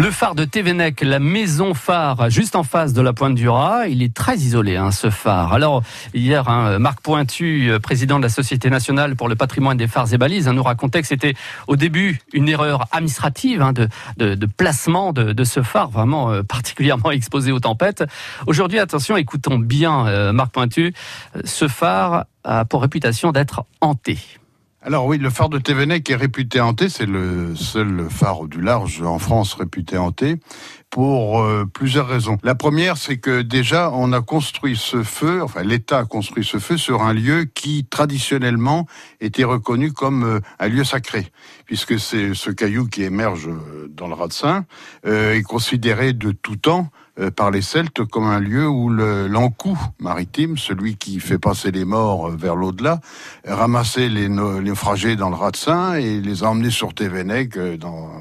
Le phare de Thévenec, la maison phare, juste en face de la pointe du Raz, il est très isolé, hein, ce phare. Alors, hier, hein, Marc Pointu, euh, président de la Société nationale pour le patrimoine des phares et balises, hein, nous racontait que c'était au début une erreur administrative de, de, placement de, de, ce phare, vraiment euh, particulièrement exposé aux tempêtes. Aujourd'hui, attention, écoutons bien euh, Marc Pointu, ce phare a pour réputation d'être hanté. Alors oui, le phare de Thévenec est réputé hanté, c'est le seul phare du large en France réputé hanté pour euh, plusieurs raisons. La première, c'est que déjà on a construit ce feu, enfin l'État a construit ce feu sur un lieu qui traditionnellement était reconnu comme euh, un lieu sacré, puisque c'est ce caillou qui émerge euh, dans le euh, est considéré de tout temps par les Celtes comme un lieu où l'encou maritime, celui qui fait passer les morts euh, vers l'au-delà, ramassait les, naufragés dans le Ratsin et les a emmenés sur Tévenec. Euh,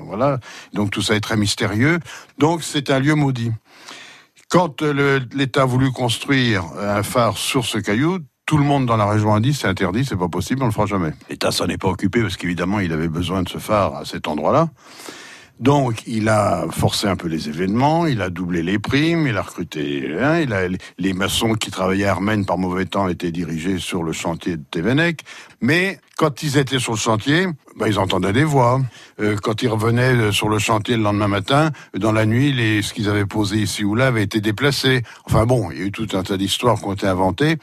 voilà. Donc tout ça est très mystérieux. Donc c'est un lieu maudit. Quand l'État a voulu construire un phare sur ce caillou, tout le monde dans la région a dit c'est interdit, c'est pas possible, on le fera jamais. L'État s'en est pas occupé parce qu'évidemment il avait besoin de ce phare à cet endroit-là. Donc, il a forcé un peu les événements, il a doublé les primes, il a recruté, hein, il a, les maçons qui travaillaient à Armen par mauvais temps étaient dirigés sur le chantier de Thévenec. Mais quand ils étaient sur le chantier, bah, ils entendaient des voix. Euh, quand ils revenaient euh, sur le chantier le lendemain matin, dans la nuit, les, ce qu'ils avaient posé ici ou là avait été déplacé. Enfin bon, il y a eu tout un tas d'histoires qui ont été inventées,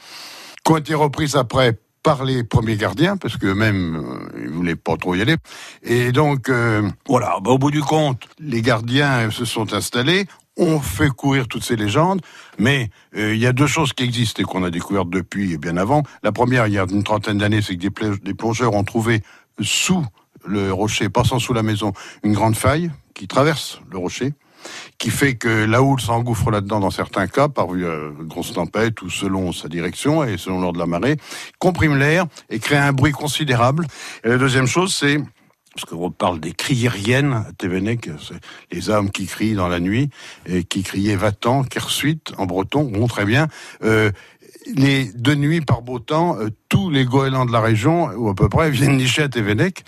qui ont été reprises après par les premiers gardiens, parce qu'eux-mêmes, euh, ils voulaient pas trop y aller. Et donc, euh, voilà, bah, au bout du compte, les gardiens se sont installés, ont fait courir toutes ces légendes, mais euh, il y a deux choses qui existent et qu'on a découvertes depuis et bien avant. La première, il y a une trentaine d'années, c'est que des plongeurs ont trouvé sous le rocher, passant sous la maison, une grande faille qui traverse le rocher qui fait que la houle s'engouffre là-dedans dans certains cas par euh, grosse tempête ou selon sa direction et selon l'ordre de la marée, comprime l'air et crée un bruit considérable. Et la deuxième chose, c'est parce qu'on parle des criériennes à Thévenec, les âmes qui crient dans la nuit, et qui criaient va-t'en, kersuite en breton, bon très bien. Euh, les deux nuits par beau temps, euh, tous les goélands de la région, ou à peu près, viennent nicher à Thévenec.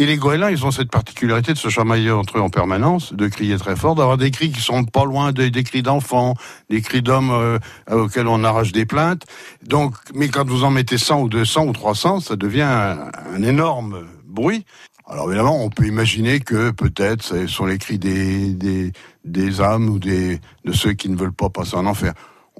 Et les goélands, ils ont cette particularité de se chamailler entre eux en permanence, de crier très fort, d'avoir des cris qui sont pas loin des, cris d'enfants, des cris d'hommes euh, auxquels on arrache des plaintes. Donc, mais quand vous en mettez 100 ou 200 ou 300, ça devient un, énorme bruit. Alors évidemment, on peut imaginer que peut-être ce sont les cris des, des, des âmes ou des, de ceux qui ne veulent pas passer en enfer.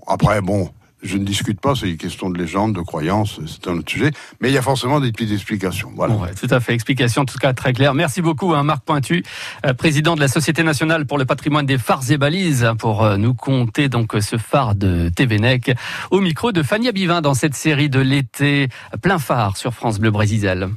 Après, bon, je ne discute pas, c'est une question de légende, de croyance, c'est un autre sujet, mais il y a forcément des petites explications. Voilà. tout à fait, explication en tout cas très claire. Merci beaucoup, hein, Marc Pointu, euh, président de la Société nationale pour le patrimoine des phares et balises, pour euh, nous compter donc ce phare de Thévenec au micro de Fanny Bivin dans cette série de l'été plein phare sur France Bleu Brésil.